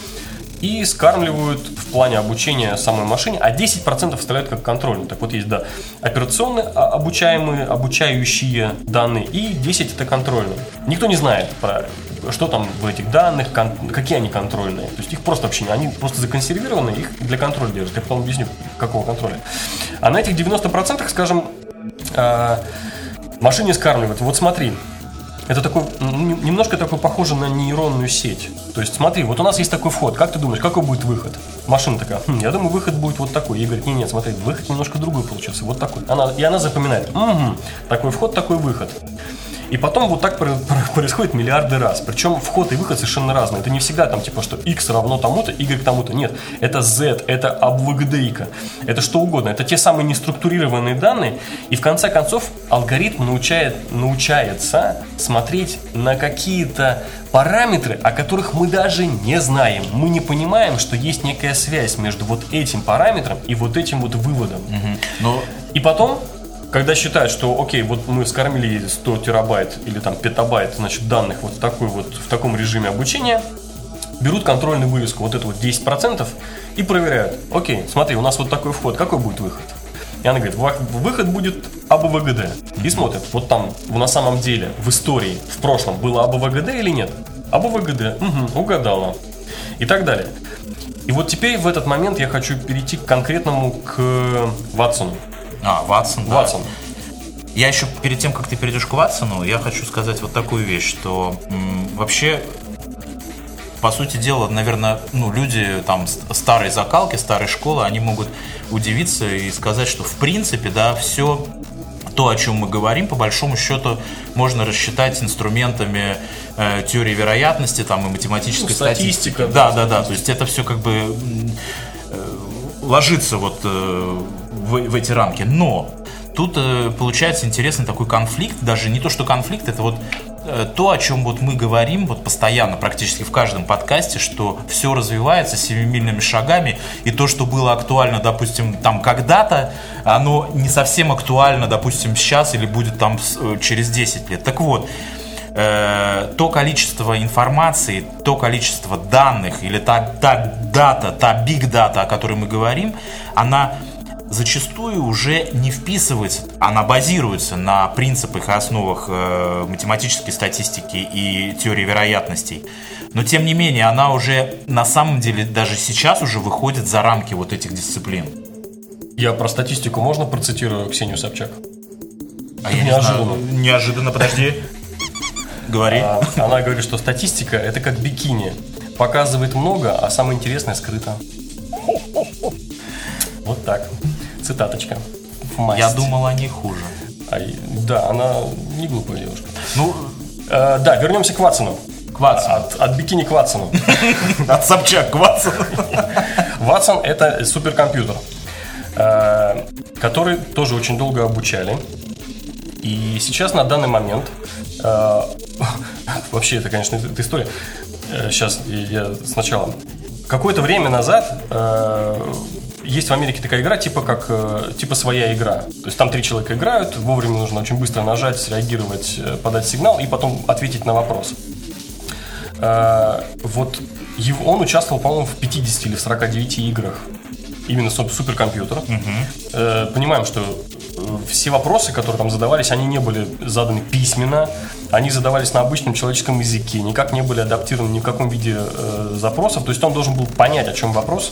и скармливают в плане обучения самой машине, а 10% оставляют как контрольную. Так вот есть, да, операционные а, обучаемые, обучающие данные, и 10 это контрольные. Никто не знает про что там в этих данных, какие они контрольные. То есть их просто вообще, они просто законсервированы, их для контроля держат. Я потом объясню, какого контроля. А на этих 90%, скажем, э, машине скармливают. Вот смотри, это такой, немножко такой похоже на нейронную сеть. То есть смотри, вот у нас есть такой вход. Как ты думаешь, какой будет выход? Машина такая, «Хм, я думаю, выход будет вот такой. Ей говорит, нет, нет, смотри, выход немножко другой получился, вот такой. Она, и она запоминает, «Мгм, такой вход, такой выход. И потом вот так происходит миллиарды раз. Причем вход и выход совершенно разные. Это не всегда там типа, что x равно тому-то, y тому-то. Нет, это z, это обвгдейка, это что угодно. Это те самые неструктурированные данные. И в конце концов алгоритм научает, научается смотреть на какие-то параметры, о которых мы даже не знаем. Мы не понимаем, что есть некая связь между вот этим параметром и вот этим вот выводом. Угу. Но... И потом когда считают, что, окей, вот мы скормили 100 терабайт или там петабайт, значит, данных вот такой вот, в таком режиме обучения, берут контрольную вывеску, вот это вот 10%, и проверяют, окей, смотри, у нас вот такой вход, какой будет выход? И она говорит, выход будет АБВГД. И смотрит, вот там на самом деле в истории, в прошлом было АБВГД или нет? АБВГД, угу, угадала. И так далее. И вот теперь в этот момент я хочу перейти к конкретному, к Ватсону. А, Ватсон, да. Ватсон. Я еще перед тем, как ты перейдешь к Ватсону, я хочу сказать вот такую вещь, что м, вообще по сути дела, наверное, ну, люди там старой закалки, старой школы, они могут удивиться и сказать, что в принципе, да, все то, о чем мы говорим, по большому счету, можно рассчитать инструментами э, теории вероятности, там и математической ну, статистика. Да, да, да. То есть это все как бы э, ложится вот э, в, в эти рамки. Но тут э, получается интересный такой конфликт, даже не то, что конфликт, это вот э, то, о чем вот мы говорим вот постоянно, практически в каждом подкасте, что все развивается семимильными шагами, и то, что было актуально, допустим, там когда-то, оно не совсем актуально, допустим, сейчас или будет там э, через 10 лет. Так вот, э, то количество информации, то количество данных или та, та дата, та big data, о которой мы говорим, она зачастую уже не вписывается, она базируется на принципах и основах э, математической статистики и теории вероятностей. Но тем не менее, она уже на самом деле даже сейчас уже выходит за рамки вот этих дисциплин. Я про статистику можно процитирую Ксению Собчак? А я неожиданно. Не знаю. Неожиданно, подожди. Говори. А, она говорит, что статистика это как бикини. Показывает много, а самое интересное скрыто. Вот так. Цитаточка. Я думал, они хуже. А, да, она не глупая девушка. Ну, э, да, вернемся к Ватсону. К Ватсону. От, от бикини к Ватсону. От Собчак к Ватсону. Ватсон – это суперкомпьютер, э, который тоже очень долго обучали. И сейчас на данный момент, э, вообще это, конечно, эта история. Сейчас я сначала. Какое-то время назад есть в Америке такая игра, типа как э, типа своя игра. То есть там три человека играют, вовремя нужно очень быстро нажать, среагировать, э, подать сигнал и потом ответить на вопрос. Э, вот он участвовал, по-моему, в 50 или 49 играх. Именно суперкомпьютер. Угу. Понимаем, что все вопросы, которые там задавались, они не были заданы письменно, они задавались на обычном человеческом языке, никак не были адаптированы ни в каком виде э, запросов. То есть он должен был понять, о чем вопрос,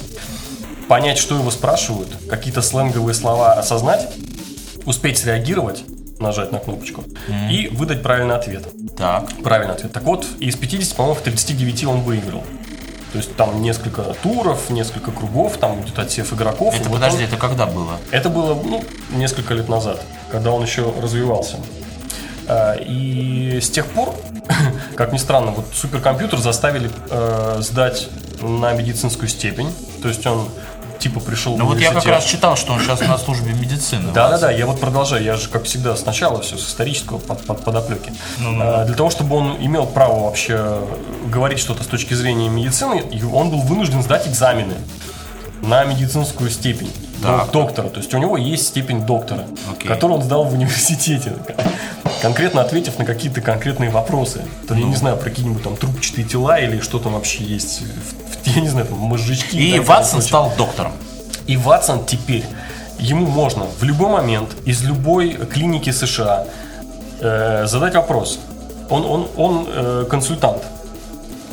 понять, что его спрашивают, какие-то сленговые слова осознать, успеть среагировать, нажать на кнопочку mm-hmm. и выдать правильный ответ. Так. Правильный ответ. Так вот, из 50, по-моему, в 39 он выиграл. То есть там несколько туров, несколько кругов, там идет отсев игроков. Это, подожди, он... это когда было? Это было, ну, несколько лет назад, когда он еще развивался. А, и с тех пор, как ни странно, вот суперкомпьютер заставили э, сдать на медицинскую степень. То есть он типа пришел Ну вот я как раз читал, что он сейчас на службе медицины. Да, да, да, я вот продолжаю. Я же, как всегда, сначала все с исторического под, под, подоплеки. Ну, ну, а, для того, чтобы он имел право вообще говорить что-то с точки зрения медицины, он был вынужден сдать экзамены на медицинскую степень да. доктора. То есть у него есть степень доктора, okay. которую он сдал в университете. Конкретно ответив на какие-то конкретные вопросы. То, ну. Я не знаю, про какие-нибудь там трубчатые тела или что там вообще есть я не знаю, там, мозжечки. И, и Ватсон стал доктором. И Ватсон теперь, ему можно в любой момент из любой клиники США э, задать вопрос. Он, он, он э, консультант.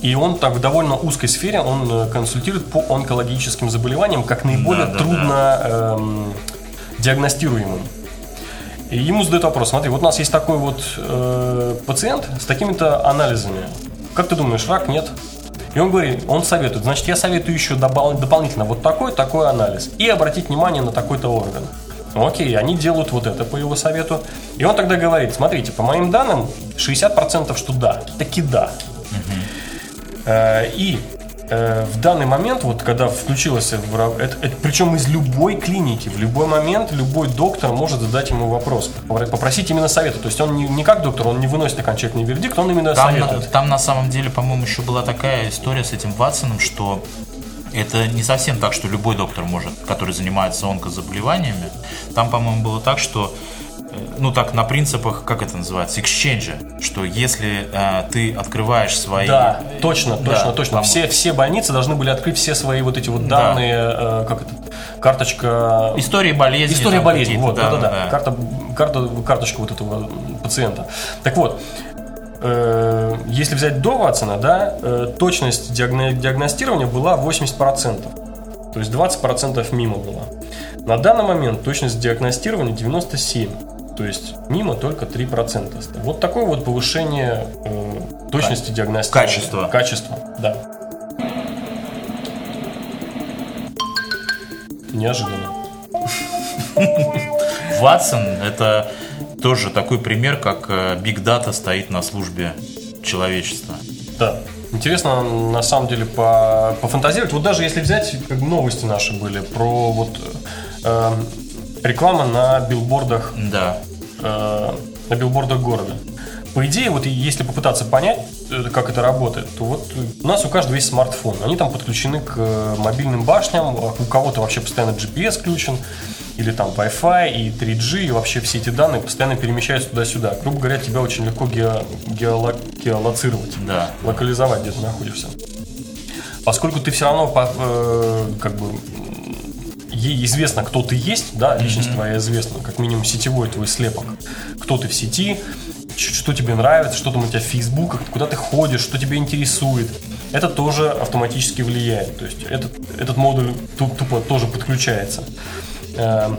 И он так в довольно узкой сфере, он э, консультирует по онкологическим заболеваниям, как наиболее да, да, трудно да. Эм, диагностируемым. И ему задают вопрос, смотри, вот у нас есть такой вот э, пациент с такими-то анализами. Как ты думаешь, рак? Нет. И он говорит, он советует, значит, я советую еще добавить дополнительно вот такой, такой анализ. И обратить внимание на такой-то орган. Окей, они делают вот это по его совету. И он тогда говорит, смотрите, по моим данным, 60% что да, таки да. Э, И э, в данный момент, вот когда включилось, ра- это, это причем из любой клиники, в любой момент любой доктор может задать ему вопрос, попро- попросить именно совета. То есть он не, не как доктор, он не выносит окончательный вердикт, он именно Там, на- советует. там на самом деле, по-моему, еще была такая история с этим Ватсоном, что это не совсем так, что любой доктор может, который занимается онкозаболеваниями. Там, по-моему, было так, что ну так на принципах, как это называется, эксченджа, что если э, ты открываешь свои... Да, точно, Да, точно, точно. там- Все, все больницы должны были открыть все свои вот эти вот Да. данные, э, как это, карточка... Истории болезни. История болезни, вот, да, да, да. да. Карта, карта, карточка вот этого пациента. Так вот, э, если взять до Ватсона, да, э, точность диагно- диагностирования была 80%. То есть 20% мимо была. На данный момент точность диагностирования 97%. То есть мимо только 3%. Вот такое вот повышение э, точности диагностирования. Качества. Качества, да. Неожиданно. Ватсон это тоже такой пример, как Big Data стоит на службе человечества. Да. Интересно, на самом деле, по, пофантазировать. Вот даже если взять, как новости наши были про вот э, реклама на билбордах, Да. э, на билбордах города. По идее, вот если попытаться понять, э, как это работает, то вот у нас у каждого есть смартфон. Они там подключены к э, мобильным башням, а у кого-то вообще постоянно GPS включен, или там Wi-Fi и 3G, и вообще все эти данные постоянно перемещаются туда-сюда. Грубо говоря, тебя очень легко гео- геоло- геолоцировать Да. локализовать, где ты находишься. Поскольку ты все равно по- э, как бы ей известно, кто ты есть, да, личность твоя известна, как минимум сетевой твой слепок, кто ты в сети, что тебе нравится, что там у тебя в фейсбуках, куда ты ходишь, что тебя интересует. Это тоже автоматически влияет. То есть этот, этот модуль ту- тупо тоже подключается. Эм,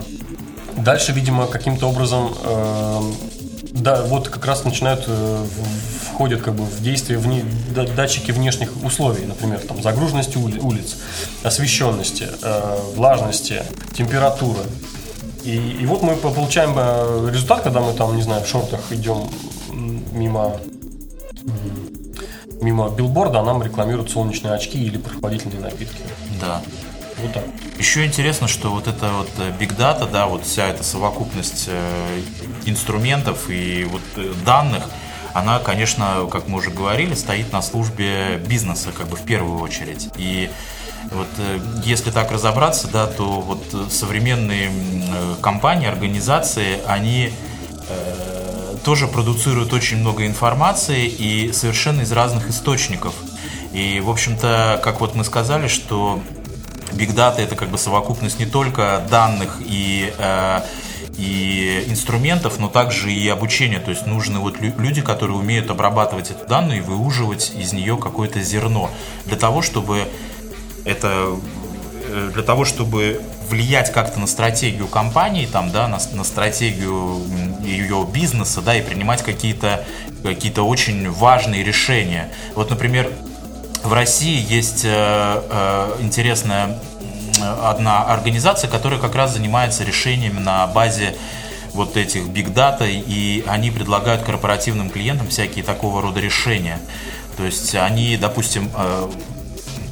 Дальше, видимо, каким-то образом, эм, да, вот как раз начинают э, входят как бы в действие вне, да- датчики внешних условий, например, там загруженности ули- улиц, освещенности, э, влажности, температуры. И, и вот мы по- получаем э, результат, когда мы там, не знаю, в шортах идем мимо мимо билборда, а нам рекламируют солнечные очки или прохладительные напитки. Да. Так. Еще интересно, что вот это вот э, Big Data, да, вот вся эта совокупность э, инструментов и вот э, данных, она, конечно, как мы уже говорили, стоит на службе бизнеса, как бы в первую очередь. И вот если так разобраться, да, то вот современные компании, организации, они э, тоже продуцируют очень много информации и совершенно из разных источников. И, в общем-то, как вот мы сказали, что Big Data это как бы совокупность не только данных и, э, и инструментов, но также и обучения. То есть нужны вот лю- люди, которые умеют обрабатывать эту данную и выуживать из нее какое-то зерно для того, чтобы это э, для того, чтобы влиять как-то на стратегию компании, там, да, на, на стратегию ее бизнеса, да, и принимать какие-то какие-то очень важные решения. Вот, например, в России есть э, э, интересная одна организация, которая как раз занимается решениями на базе вот этих big data, и они предлагают корпоративным клиентам всякие такого рода решения. То есть они, допустим, э,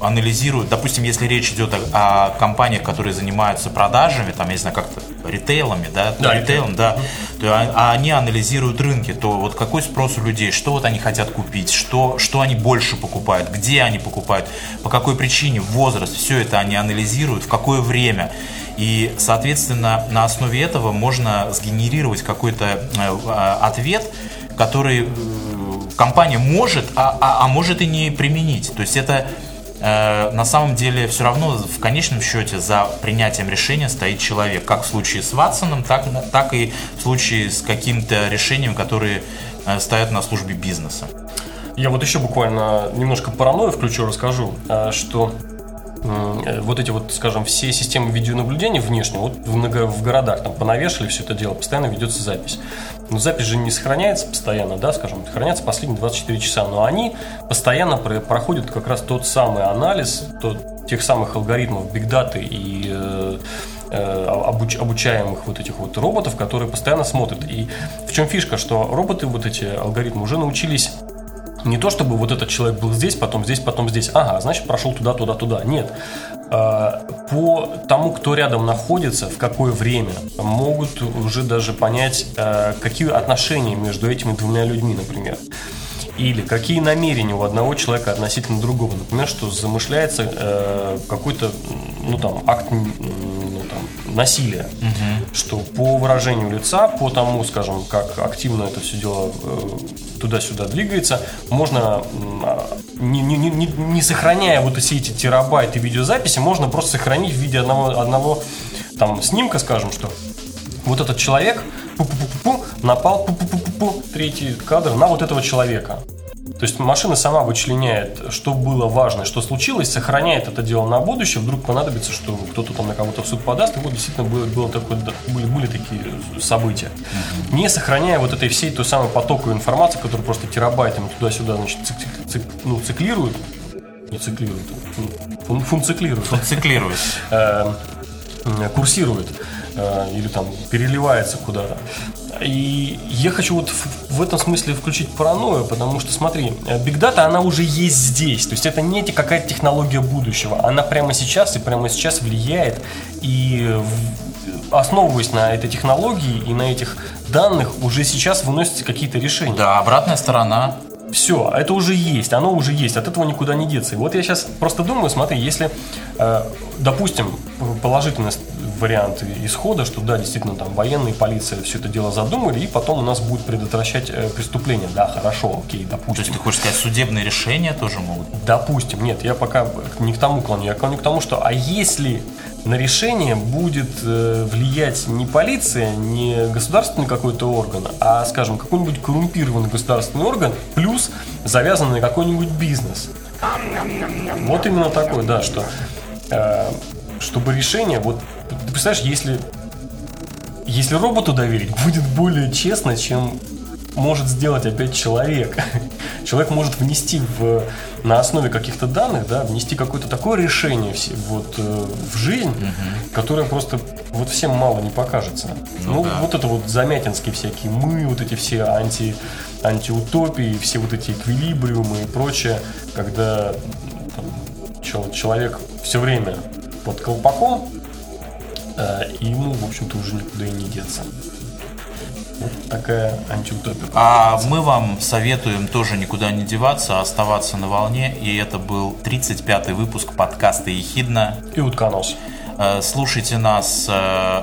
анализируют, допустим, если речь идет о, о компаниях, которые занимаются продажами, там, я не знаю, как-то ритейлами, да, Да, ритейлом, да, то а- а они анализируют рынки, то вот какой спрос у людей, что вот они хотят купить, что, что они больше покупают, где они покупают, по какой причине, возраст, все это они анализируют, в какое время. И, соответственно, на основе этого можно сгенерировать какой-то э, а, ответ, который э, компания может, а, а- а может и не применить. То есть это на самом деле все равно в конечном счете за принятием решения стоит человек. Как в случае с Ватсоном, так, так и в случае с каким-то решением, которые э, стоят на службе бизнеса. Я вот еще буквально немножко паранойю включу, расскажу, а, что э, вот эти вот, скажем, все системы видеонаблюдения внешние, вот в, много- в городах там понавешали все это дело, постоянно ведется запись. Но запись же не сохраняется постоянно, да, скажем, сохраняется последние 24 часа, но они постоянно про- проходят как раз тот самый анализ, тот, тех самых алгоритмов Data и э, э, обуч, обучаемых вот этих вот роботов, которые постоянно смотрят. И в чем фишка, что роботы, вот эти алгоритмы, уже научились не то, чтобы вот этот человек был здесь, потом здесь, потом здесь. Ага, значит, прошел туда, туда, туда. Нет. А, по тому, кто рядом находится, в какое время, могут уже даже понять, а, какие отношения между этими двумя людьми, например. Или какие намерения у одного человека относительно другого. Например, что замышляется э, какой-то ну, там, акт ну, там, насилия. Угу. Что по выражению лица, по тому, скажем, как активно это все дело э, туда-сюда двигается, можно, не, не, не, не сохраняя вот все эти терабайты видеозаписи, можно просто сохранить в виде одного, одного там, снимка, скажем, что вот этот человек пу-пу-пу-пу, напал, пу-пу-пу-пу, третий кадр на вот этого человека. То есть машина сама вычленяет, что было важно, что случилось, сохраняет это дело на будущее, вдруг понадобится, что кто-то там на кого-то в суд подаст, и вот действительно было, было такое, были, были такие события. Mm-hmm. Не сохраняя вот этой всей той самой потоку информации, которую просто терабайтами туда-сюда значит, цик, цик, ну, циклируют, не циклируют, фун, фунциклируют. Фунциклируют. Э, курсирует э, или там переливается куда-то. И я хочу вот в этом смысле включить паранойю, потому что, смотри, Big Data, она уже есть здесь. То есть это не какая-то технология будущего. Она прямо сейчас и прямо сейчас влияет. И основываясь на этой технологии и на этих данных, уже сейчас выносятся какие-то решения. Да, обратная сторона все, это уже есть, оно уже есть, от этого никуда не деться. И вот я сейчас просто думаю, смотри, если, э, допустим, положительный вариант исхода, что да, действительно, там военные, полиция все это дело задумали, и потом у нас будет предотвращать э, преступления. Да, хорошо, окей, допустим. То есть ты хочешь сказать, судебные решения тоже могут? Допустим, нет, я пока не к тому клоню, я клоню к тому, что а если на решение будет э, влиять не полиция, не государственный какой-то орган, а, скажем, какой-нибудь коррумпированный государственный орган, плюс завязанный на какой-нибудь бизнес. Вот именно такой, да, что э, чтобы решение, вот ты представляешь, если если роботу доверить, будет более честно, чем может сделать опять человек. Человек может внести в, на основе каких-то данных, да, внести какое-то такое решение в, вот, э, в жизнь, угу. которое просто вот всем мало не покажется. Ну, ну да. вот это вот замятинские всякие мы, вот эти все анти, антиутопии, все вот эти эквилибриумы и прочее, когда там, человек все время под колпаком, э, и ему, в общем-то, уже никуда и не деться. Вот такая антиутопия. А мы вам советуем тоже никуда не деваться, а оставаться на волне. И это был 35-й выпуск подкаста «Ехидна». И «Утконос». Э, слушайте нас... Э,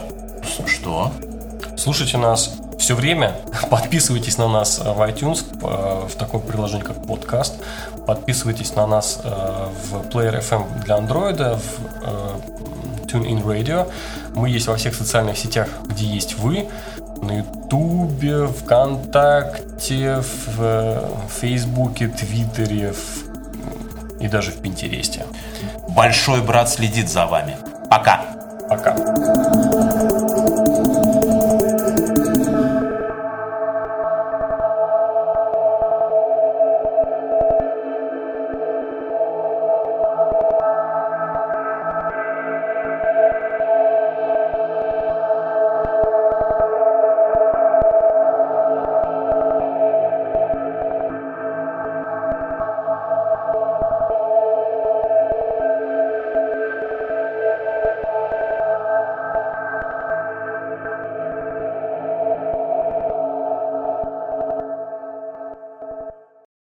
что? Слушайте нас все время. Подписывайтесь на нас в iTunes, в такое приложение, как подкаст. Подписывайтесь на нас в Player FM для Android, в TuneIn Radio. Мы есть во всех социальных сетях, где есть вы на Ютубе, ВКонтакте, в Фейсбуке, Твиттере в... и даже в Пинтересте. Большой брат следит за вами. Пока. Пока.